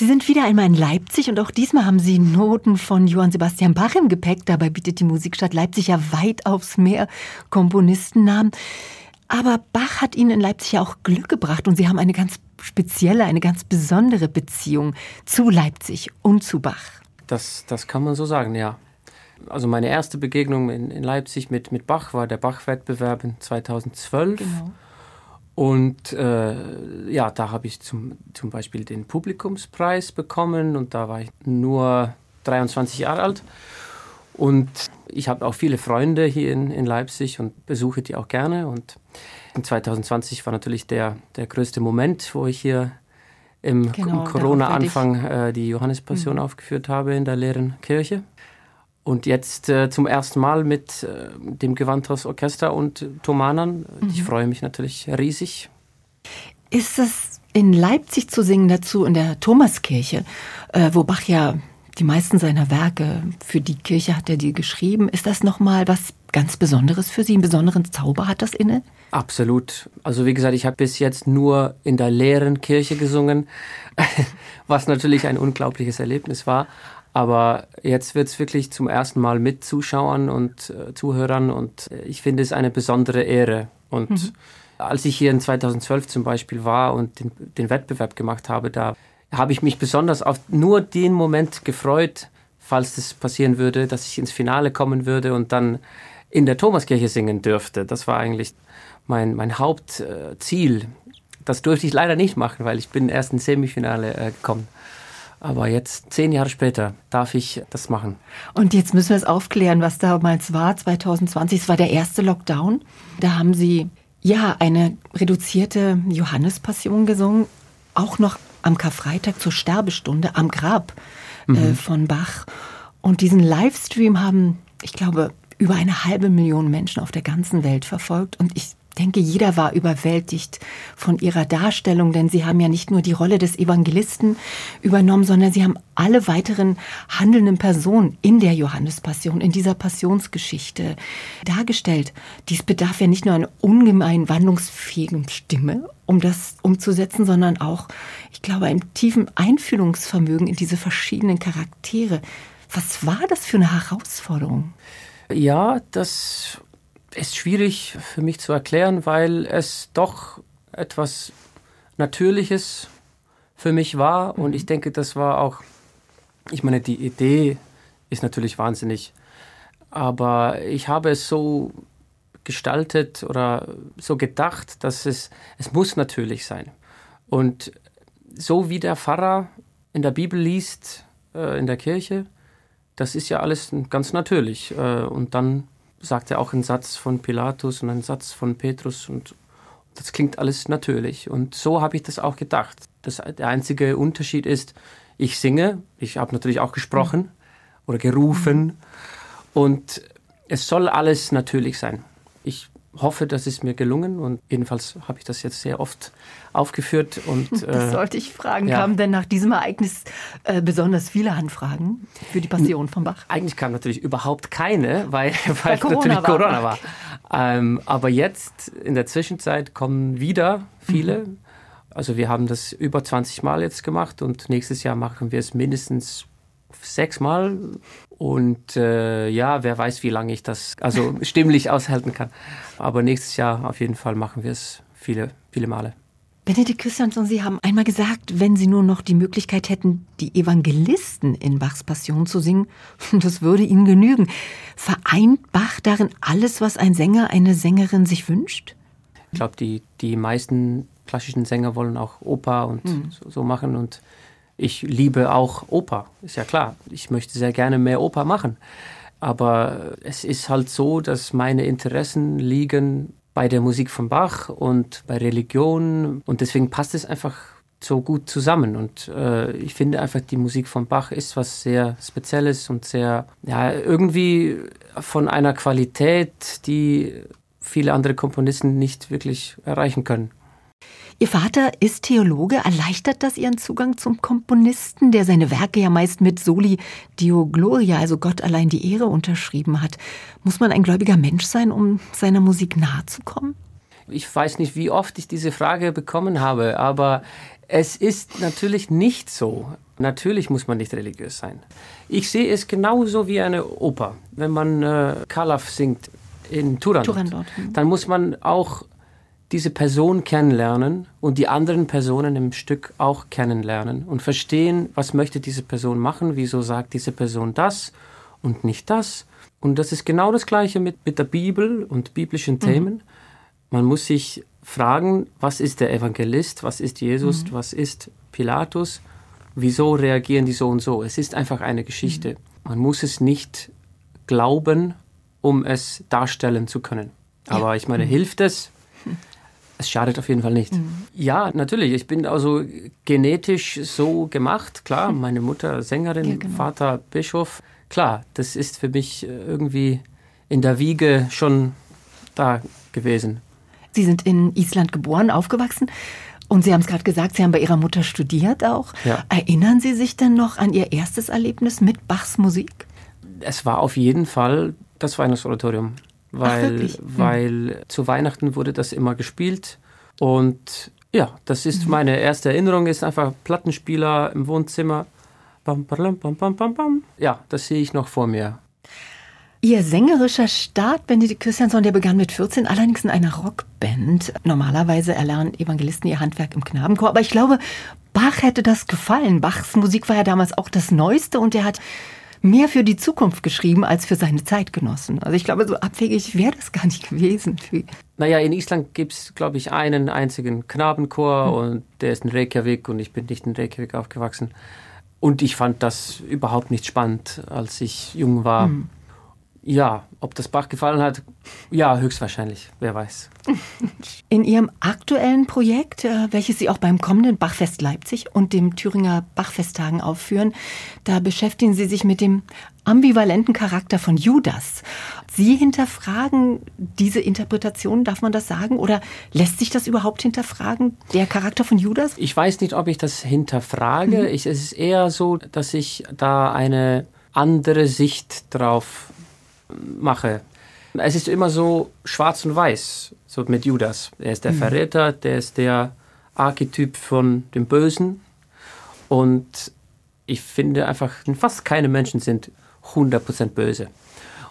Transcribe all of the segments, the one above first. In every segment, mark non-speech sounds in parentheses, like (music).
Sie sind wieder einmal in Leipzig und auch diesmal haben Sie Noten von Johann Sebastian Bach im Gepäck. Dabei bietet die Musikstadt Leipzig ja weit aufs Meer Komponistennamen. Aber Bach hat Ihnen in Leipzig ja auch Glück gebracht und Sie haben eine ganz spezielle, eine ganz besondere Beziehung zu Leipzig und zu Bach. Das, das kann man so sagen, ja. Also meine erste Begegnung in, in Leipzig mit, mit Bach war der Bach-Wettbewerb in 2012. Genau. Und äh, ja, da habe ich zum, zum Beispiel den Publikumspreis bekommen und da war ich nur 23 Jahre alt. Und ich habe auch viele Freunde hier in, in Leipzig und besuche die auch gerne. Und in 2020 war natürlich der, der größte Moment, wo ich hier im, genau, im Corona-Anfang äh, die Johannespassion mhm. aufgeführt habe in der leeren Kirche. Und jetzt äh, zum ersten Mal mit äh, dem Gewandhausorchester und Thomanern. Mhm. Ich freue mich natürlich riesig. Ist es in Leipzig zu singen dazu in der Thomaskirche, äh, wo Bach ja die meisten seiner Werke für die Kirche hat er die geschrieben. Ist das nochmal was ganz Besonderes für Sie? Einen besonderen Zauber hat das inne? Absolut. Also wie gesagt, ich habe bis jetzt nur in der leeren Kirche gesungen, (laughs) was natürlich ein unglaubliches Erlebnis war. Aber jetzt wird es wirklich zum ersten Mal mit Zuschauern und äh, Zuhörern und äh, ich finde es eine besondere Ehre. Und mhm. als ich hier in 2012 zum Beispiel war und den, den Wettbewerb gemacht habe, da habe ich mich besonders auf nur den Moment gefreut, falls das passieren würde, dass ich ins Finale kommen würde und dann in der Thomaskirche singen dürfte. Das war eigentlich mein, mein Hauptziel. Das durfte ich leider nicht machen, weil ich bin erst ins Semifinale äh, gekommen. Aber jetzt, zehn Jahre später, darf ich das machen. Und jetzt müssen wir es aufklären, was damals war, 2020. Es war der erste Lockdown. Da haben Sie ja eine reduzierte Johannespassion gesungen, auch noch am Karfreitag zur Sterbestunde am Grab äh, mhm. von Bach. Und diesen Livestream haben, ich glaube, über eine halbe Million Menschen auf der ganzen Welt verfolgt. Und ich denke, jeder war überwältigt von ihrer Darstellung, denn sie haben ja nicht nur die Rolle des Evangelisten übernommen, sondern sie haben alle weiteren handelnden Personen in der Johannespassion, in dieser Passionsgeschichte dargestellt. Dies bedarf ja nicht nur einer ungemein wandlungsfähigen Stimme, um das umzusetzen, sondern auch, ich glaube, einem tiefen Einfühlungsvermögen in diese verschiedenen Charaktere. Was war das für eine Herausforderung? Ja, das ist schwierig für mich zu erklären, weil es doch etwas Natürliches für mich war. Und ich denke, das war auch, ich meine, die Idee ist natürlich wahnsinnig. Aber ich habe es so gestaltet oder so gedacht, dass es, es muss natürlich sein. Und so wie der Pfarrer in der Bibel liest, äh, in der Kirche, das ist ja alles ganz natürlich. Äh, und dann sagt er auch einen Satz von Pilatus und einen Satz von Petrus und das klingt alles natürlich. Und so habe ich das auch gedacht. Das, der einzige Unterschied ist, ich singe, ich habe natürlich auch gesprochen oder gerufen und es soll alles natürlich sein. Ich hoffe, das ist mir gelungen und jedenfalls habe ich das jetzt sehr oft aufgeführt. Und, (laughs) das äh, sollte ich fragen. Ja. Kamen denn nach diesem Ereignis äh, besonders viele Anfragen für die Passion von Bach? Eigentlich kam natürlich überhaupt keine, (laughs) weil, weil Corona natürlich war. Corona war. Ähm, aber jetzt in der Zwischenzeit kommen wieder viele. Mhm. Also wir haben das über 20 Mal jetzt gemacht und nächstes Jahr machen wir es mindestens sechsmal. Und äh, ja, wer weiß, wie lange ich das also stimmlich aushalten kann. Aber nächstes Jahr auf jeden Fall machen wir es viele, viele Male. Benedikt Christiansson, Sie haben einmal gesagt, wenn Sie nur noch die Möglichkeit hätten, die Evangelisten in Bachs Passion zu singen, (laughs) das würde Ihnen genügen. Vereint Bach darin alles, was ein Sänger, eine Sängerin sich wünscht? Ich glaube, die, die meisten klassischen Sänger wollen auch Oper und mhm. so, so machen und ich liebe auch Oper, ist ja klar. Ich möchte sehr gerne mehr Oper machen. Aber es ist halt so, dass meine Interessen liegen bei der Musik von Bach und bei Religion. Und deswegen passt es einfach so gut zusammen. Und äh, ich finde einfach, die Musik von Bach ist was sehr Spezielles und sehr, ja, irgendwie von einer Qualität, die viele andere Komponisten nicht wirklich erreichen können. Ihr Vater ist Theologe. Erleichtert das Ihren Zugang zum Komponisten, der seine Werke ja meist mit Soli Dio Gloria, also Gott allein die Ehre, unterschrieben hat? Muss man ein gläubiger Mensch sein, um seiner Musik nahe zu kommen? Ich weiß nicht, wie oft ich diese Frage bekommen habe, aber Es ist natürlich nicht so. Natürlich muss man nicht religiös sein. Ich sehe es genauso wie eine Oper. Wenn man äh, Kalaf singt in Turandot, Turandot hm. dann muss man auch diese Person kennenlernen und die anderen Personen im Stück auch kennenlernen und verstehen, was möchte diese Person machen, wieso sagt diese Person das und nicht das. Und das ist genau das Gleiche mit, mit der Bibel und biblischen mhm. Themen. Man muss sich fragen, was ist der Evangelist, was ist Jesus, mhm. was ist Pilatus, wieso reagieren die so und so. Es ist einfach eine Geschichte. Mhm. Man muss es nicht glauben, um es darstellen zu können. Aber ja. ich meine, mhm. hilft es? Es schadet auf jeden Fall nicht. Mhm. Ja, natürlich. Ich bin also genetisch so gemacht. Klar, (laughs) meine Mutter Sängerin, ja, genau. Vater Bischof. Klar, das ist für mich irgendwie in der Wiege schon da gewesen. Sie sind in Island geboren, aufgewachsen. Und Sie haben es gerade gesagt, Sie haben bei Ihrer Mutter studiert auch. Ja. Erinnern Sie sich denn noch an Ihr erstes Erlebnis mit Bachs Musik? Es war auf jeden Fall das Weihnachtsoratorium weil, Ach, weil hm. zu Weihnachten wurde das immer gespielt und ja, das ist mhm. meine erste Erinnerung, ist einfach Plattenspieler im Wohnzimmer. Bam, bam, bam, bam, bam, bam. Ja, das sehe ich noch vor mir. Ihr sängerischer Start, Benedikt Christiansson, der begann mit 14, allerdings in einer Rockband. Normalerweise erlernen Evangelisten ihr Handwerk im Knabenchor, aber ich glaube, Bach hätte das gefallen. Bachs Musik war ja damals auch das Neueste und er hat mehr für die Zukunft geschrieben als für seine Zeitgenossen. Also ich glaube, so abwegig wäre das gar nicht gewesen. Naja, in Island gibt es, glaube ich, einen einzigen Knabenchor hm. und der ist in Reykjavik und ich bin nicht in Reykjavik aufgewachsen. Und ich fand das überhaupt nicht spannend, als ich jung war. Hm. Ja, ob das Bach gefallen hat, ja, höchstwahrscheinlich, wer weiß. (laughs) In Ihrem aktuellen Projekt, äh, welches Sie auch beim kommenden Bachfest Leipzig und dem Thüringer Bachfesttagen aufführen, da beschäftigen Sie sich mit dem ambivalenten Charakter von Judas. Sie hinterfragen diese Interpretation, darf man das sagen? Oder lässt sich das überhaupt hinterfragen, der Charakter von Judas? Ich weiß nicht, ob ich das hinterfrage. Mhm. Ich, es ist eher so, dass ich da eine andere Sicht drauf mache. Es ist immer so schwarz und weiß, so mit Judas. Er ist der mhm. Verräter, der ist der Archetyp von dem Bösen. Und ich finde einfach, fast keine Menschen sind 100% böse.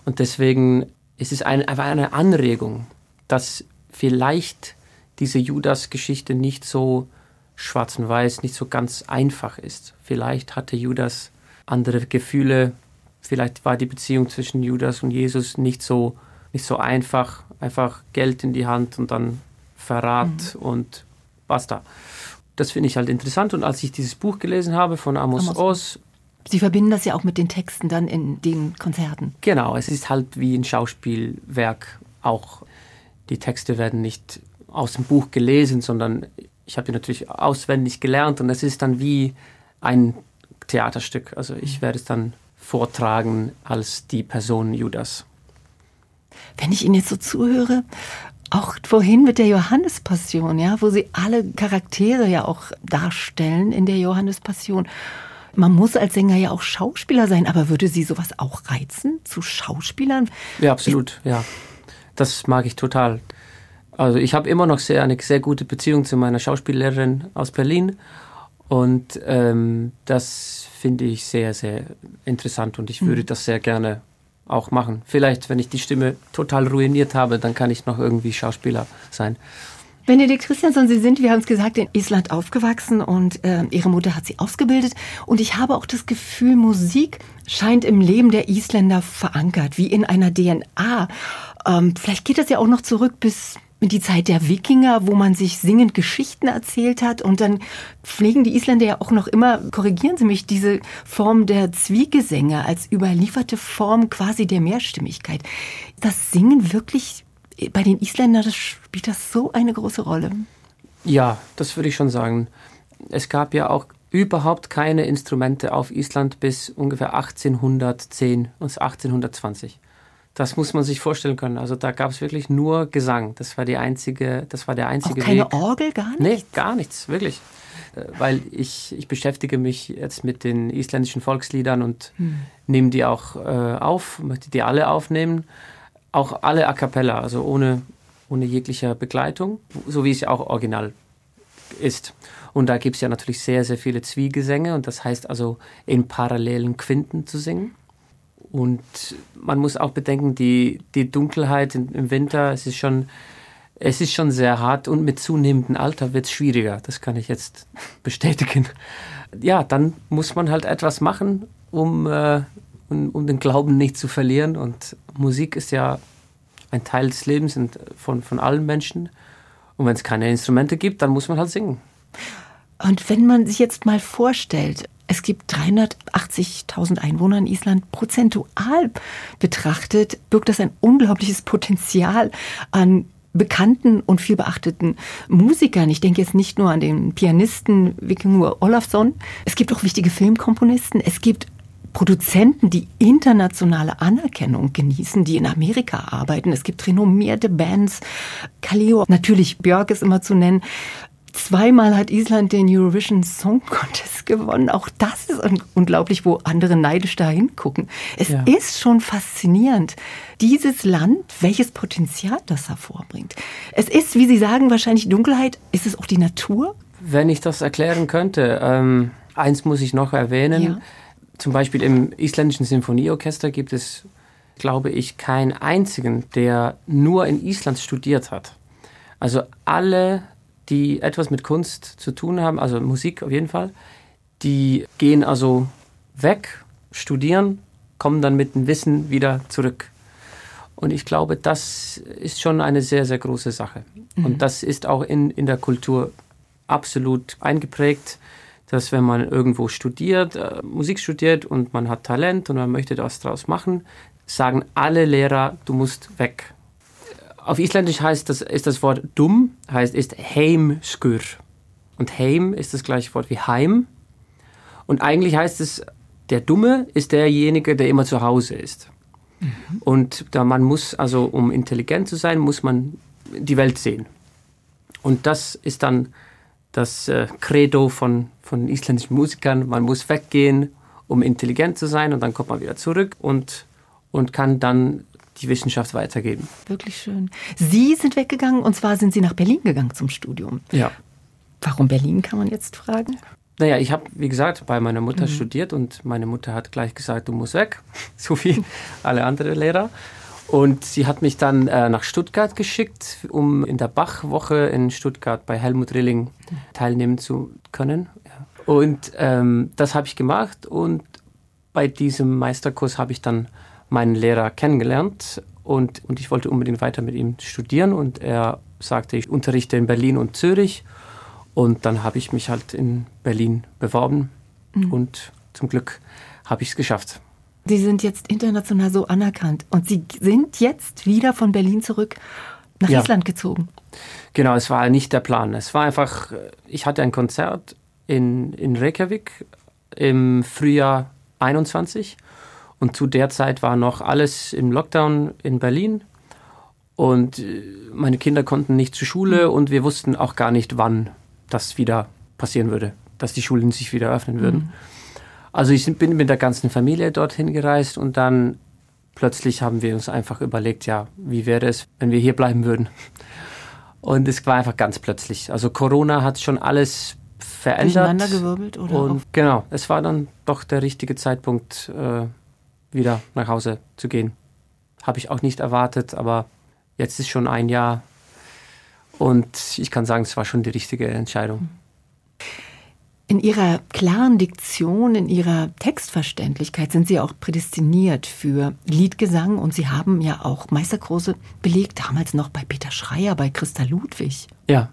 Und deswegen ist es eine, einfach eine Anregung, dass vielleicht diese Judas-Geschichte nicht so schwarz und weiß, nicht so ganz einfach ist. Vielleicht hatte Judas andere Gefühle, vielleicht war die Beziehung zwischen Judas und Jesus nicht so, nicht so einfach. Einfach Geld in die Hand und dann Verrat mhm. und basta. Das finde ich halt interessant. Und als ich dieses Buch gelesen habe von Amos, Amos. Oz, Sie verbinden das ja auch mit den Texten dann in den Konzerten. Genau, es ist halt wie ein Schauspielwerk auch. Die Texte werden nicht aus dem Buch gelesen, sondern ich habe die natürlich auswendig gelernt und es ist dann wie ein Theaterstück. Also ich mhm. werde es dann vortragen als die Person Judas. Wenn ich Ihnen jetzt so zuhöre, auch vorhin mit der Johannespassion, ja, wo Sie alle Charaktere ja auch darstellen in der Johannespassion. Man muss als Sänger ja auch Schauspieler sein, aber würde Sie sowas auch reizen, zu Schauspielern? Ja, absolut, ja. Das mag ich total. Also ich habe immer noch sehr, eine sehr gute Beziehung zu meiner Schauspiellehrerin aus Berlin und ähm, das finde ich sehr, sehr interessant und ich würde mhm. das sehr gerne auch machen. Vielleicht, wenn ich die Stimme total ruiniert habe, dann kann ich noch irgendwie Schauspieler sein. Benedikt Christiansson, Sie sind, wir haben es gesagt, in Island aufgewachsen und äh, Ihre Mutter hat Sie ausgebildet. Und ich habe auch das Gefühl, Musik scheint im Leben der Isländer verankert, wie in einer DNA. Ähm, vielleicht geht das ja auch noch zurück bis die Zeit der Wikinger, wo man sich singend Geschichten erzählt hat. Und dann pflegen die Isländer ja auch noch immer, korrigieren Sie mich, diese Form der Zwiegesänge als überlieferte Form quasi der Mehrstimmigkeit. Das Singen wirklich bei den Isländern, das spielt das so eine große Rolle? Ja, das würde ich schon sagen. Es gab ja auch überhaupt keine Instrumente auf Island bis ungefähr 1810 und 1820. Das muss man sich vorstellen können. Also da gab es wirklich nur Gesang. Das war die einzige, das war der einzige Auch keine Weg. Orgel, gar nichts? Nee, gar nichts, wirklich. Äh, weil ich, ich beschäftige mich jetzt mit den isländischen Volksliedern und hm. nehme die auch äh, auf, möchte die alle aufnehmen. Auch alle a cappella, also ohne, ohne jeglicher Begleitung, so wie es ja auch original ist. Und da gibt es ja natürlich sehr, sehr viele Zwiegesänge und das heißt also in parallelen Quinten zu singen. Und man muss auch bedenken, die, die Dunkelheit im Winter, es ist schon, es ist schon sehr hart und mit zunehmendem Alter wird es schwieriger. Das kann ich jetzt (laughs) bestätigen. Ja, dann muss man halt etwas machen, um, äh, um, um den Glauben nicht zu verlieren. Und Musik ist ja ein Teil des Lebens von, von allen Menschen. Und wenn es keine Instrumente gibt, dann muss man halt singen. Und wenn man sich jetzt mal vorstellt, es gibt 380.000 Einwohner in Island. Prozentual betrachtet birgt das ein unglaubliches Potenzial an bekannten und viel beachteten Musikern. Ich denke jetzt nicht nur an den Pianisten Vikingur Olafsson. Es gibt auch wichtige Filmkomponisten. Es gibt Produzenten, die internationale Anerkennung genießen, die in Amerika arbeiten. Es gibt renommierte Bands. Kaleo, natürlich Björk ist immer zu nennen. Zweimal hat Island den Eurovision Song Contest gewonnen. Auch das ist unglaublich, wo andere neidisch da hingucken. Es ja. ist schon faszinierend, dieses Land, welches Potenzial das hervorbringt. Es ist, wie Sie sagen, wahrscheinlich Dunkelheit. Ist es auch die Natur? Wenn ich das erklären könnte, ähm, eins muss ich noch erwähnen. Ja. Zum Beispiel im isländischen Sinfonieorchester gibt es, glaube ich, keinen einzigen, der nur in Island studiert hat. Also alle die etwas mit Kunst zu tun haben, also Musik auf jeden Fall, die gehen also weg, studieren, kommen dann mit dem Wissen wieder zurück. Und ich glaube, das ist schon eine sehr, sehr große Sache. Mhm. Und das ist auch in, in der Kultur absolut eingeprägt, dass wenn man irgendwo studiert, äh, Musik studiert und man hat Talent und man möchte das daraus machen, sagen alle Lehrer, du musst weg. Auf Isländisch heißt das, ist das Wort dumm, heißt ist heimskur. Und heim ist das gleiche Wort wie heim. Und eigentlich heißt es, der Dumme ist derjenige, der immer zu Hause ist. Mhm. Und da man muss, also um intelligent zu sein, muss man die Welt sehen. Und das ist dann das äh, Credo von, von isländischen Musikern. Man muss weggehen, um intelligent zu sein und dann kommt man wieder zurück und, und kann dann die Wissenschaft weitergeben. Wirklich schön. Sie sind weggegangen und zwar sind Sie nach Berlin gegangen zum Studium. Ja. Warum Berlin, kann man jetzt fragen? Naja, ich habe, wie gesagt, bei meiner Mutter mhm. studiert und meine Mutter hat gleich gesagt, du musst weg, (laughs) so wie alle anderen Lehrer. Und sie hat mich dann äh, nach Stuttgart geschickt, um in der Bach-Woche in Stuttgart bei Helmut Rilling teilnehmen zu können. Und ähm, das habe ich gemacht und bei diesem Meisterkurs habe ich dann meinen Lehrer kennengelernt und, und ich wollte unbedingt weiter mit ihm studieren und er sagte, ich unterrichte in Berlin und Zürich und dann habe ich mich halt in Berlin beworben mhm. und zum Glück habe ich es geschafft. Sie sind jetzt international so anerkannt und Sie sind jetzt wieder von Berlin zurück nach ja. Island gezogen. Genau, es war nicht der Plan. Es war einfach, ich hatte ein Konzert in, in Reykjavik im Frühjahr 21 und zu der Zeit war noch alles im Lockdown in Berlin. Und äh, meine Kinder konnten nicht zur Schule mhm. und wir wussten auch gar nicht, wann das wieder passieren würde, dass die Schulen sich wieder öffnen würden. Mhm. Also ich bin mit der ganzen Familie dorthin gereist und dann plötzlich haben wir uns einfach überlegt, ja, wie wäre es, wenn wir hier bleiben würden? Und es war einfach ganz plötzlich. Also Corona hat schon alles verändert. gewirbelt oder? Und genau, es war dann doch der richtige Zeitpunkt, äh, wieder nach Hause zu gehen. Habe ich auch nicht erwartet, aber jetzt ist schon ein Jahr und ich kann sagen, es war schon die richtige Entscheidung. In Ihrer klaren Diktion, in Ihrer Textverständlichkeit sind Sie auch prädestiniert für Liedgesang und Sie haben ja auch Meisterkurse belegt, damals noch bei Peter Schreier, bei Christa Ludwig. Ja.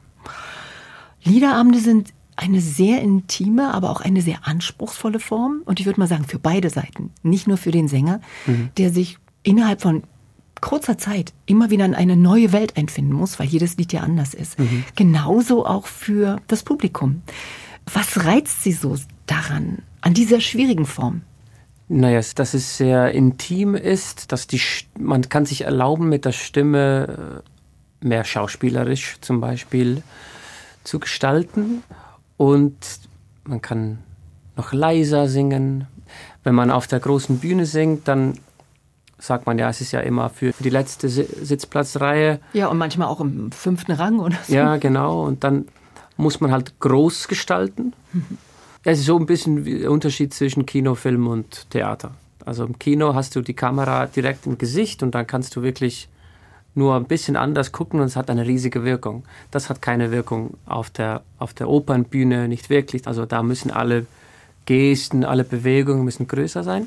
Liederabende sind eine sehr intime, aber auch eine sehr anspruchsvolle Form. Und ich würde mal sagen, für beide Seiten. Nicht nur für den Sänger, mhm. der sich innerhalb von kurzer Zeit immer wieder in eine neue Welt einfinden muss, weil jedes Lied ja anders ist. Mhm. Genauso auch für das Publikum. Was reizt Sie so daran, an dieser schwierigen Form? Naja, dass es sehr intim ist, dass die, man kann sich erlauben, mit der Stimme äh, mehr schauspielerisch zum Beispiel zu gestalten und man kann noch leiser singen. Wenn man auf der großen Bühne singt, dann sagt man ja, es ist ja immer für die letzte Sitzplatzreihe. Ja, und manchmal auch im fünften Rang oder so. Ja, genau. Und dann muss man halt groß gestalten. Mhm. Es ist so ein bisschen der Unterschied zwischen Kino, Film und Theater. Also im Kino hast du die Kamera direkt im Gesicht und dann kannst du wirklich nur ein bisschen anders gucken und es hat eine riesige Wirkung. Das hat keine Wirkung auf der, auf der Opernbühne, nicht wirklich. Also da müssen alle Gesten, alle Bewegungen müssen größer sein.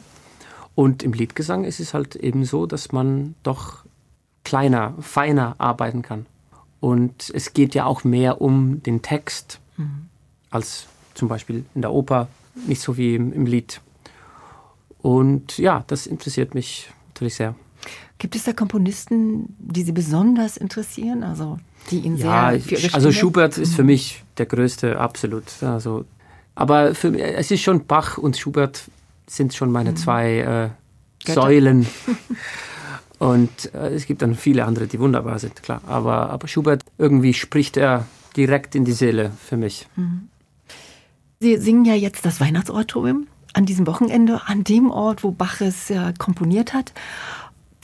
Und im Liedgesang ist es halt eben so, dass man doch kleiner, feiner arbeiten kann. Und es geht ja auch mehr um den Text mhm. als zum Beispiel in der Oper, nicht so wie im, im Lied. Und ja, das interessiert mich natürlich sehr. Gibt es da Komponisten, die Sie besonders interessieren? Also die ihn ja, sehr für ihre also Schubert ist für mhm. mich der größte, absolut. Also, aber für, es ist schon Bach und Schubert sind schon meine mhm. zwei äh, Säulen. (laughs) und äh, es gibt dann viele andere, die wunderbar sind, klar. Aber, aber Schubert, irgendwie spricht er direkt in die Seele für mich. Mhm. Sie singen ja jetzt das Weihnachtsoratorium an diesem Wochenende, an dem Ort, wo Bach es ja komponiert hat.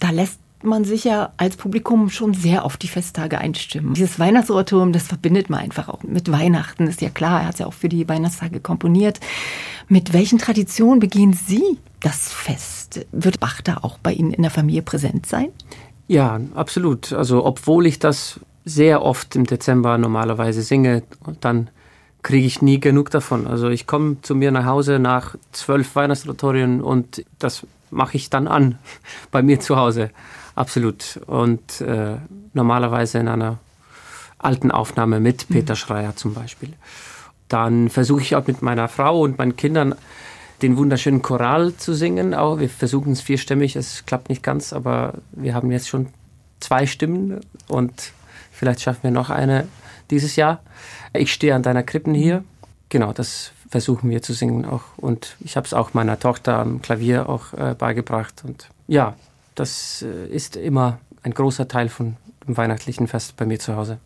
Da lässt man sich ja als Publikum schon sehr auf die Festtage einstimmen. Dieses Weihnachtsoratorium, das verbindet man einfach auch mit Weihnachten, ist ja klar. Er hat ja auch für die Weihnachtstage komponiert. Mit welchen Traditionen begehen Sie das Fest? Wird Bach da auch bei Ihnen in der Familie präsent sein? Ja, absolut. Also, obwohl ich das sehr oft im Dezember normalerweise singe, dann kriege ich nie genug davon. Also ich komme zu mir nach Hause nach zwölf Weihnachtsoratorien und das mache ich dann an (laughs) bei mir zu Hause. Absolut. Und äh, normalerweise in einer alten Aufnahme mit mhm. Peter Schreier zum Beispiel. Dann versuche ich auch mit meiner Frau und meinen Kindern den wunderschönen Choral zu singen. Auch wir versuchen es vierstimmig, es klappt nicht ganz, aber wir haben jetzt schon zwei Stimmen und vielleicht schaffen wir noch eine dieses Jahr. Ich stehe an deiner Krippen hier. Genau, das versuchen wir zu singen auch. Und ich habe es auch meiner Tochter am Klavier auch äh, beigebracht. Und ja, das äh, ist immer ein großer Teil von dem weihnachtlichen Fest bei mir zu Hause.